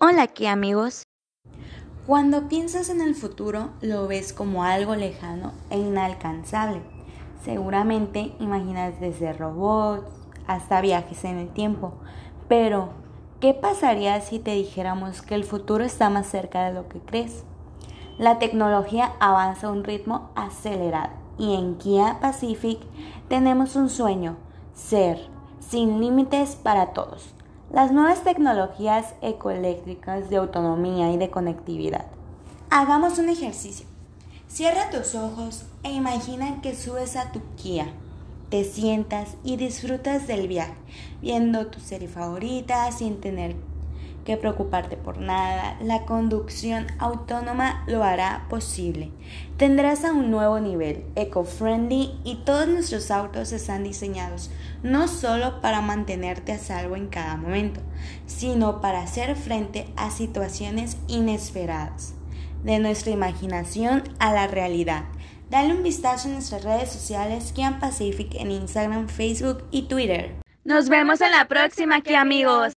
Hola aquí amigos. Cuando piensas en el futuro lo ves como algo lejano e inalcanzable. Seguramente imaginas desde robots hasta viajes en el tiempo. Pero, ¿qué pasaría si te dijéramos que el futuro está más cerca de lo que crees? La tecnología avanza a un ritmo acelerado y en Kia Pacific tenemos un sueño, ser sin límites para todos. Las nuevas tecnologías ecoeléctricas de autonomía y de conectividad. Hagamos un ejercicio. Cierra tus ojos e imagina que subes a tu Kia. Te sientas y disfrutas del viaje, viendo tu serie favorita sin tener que preocuparte por nada, la conducción autónoma lo hará posible. Tendrás a un nuevo nivel, eco-friendly y todos nuestros autos están diseñados no solo para mantenerte a salvo en cada momento, sino para hacer frente a situaciones inesperadas. De nuestra imaginación a la realidad. Dale un vistazo en nuestras redes sociales Kian Pacific en Instagram, Facebook y Twitter. Nos vemos en la próxima, aquí amigos.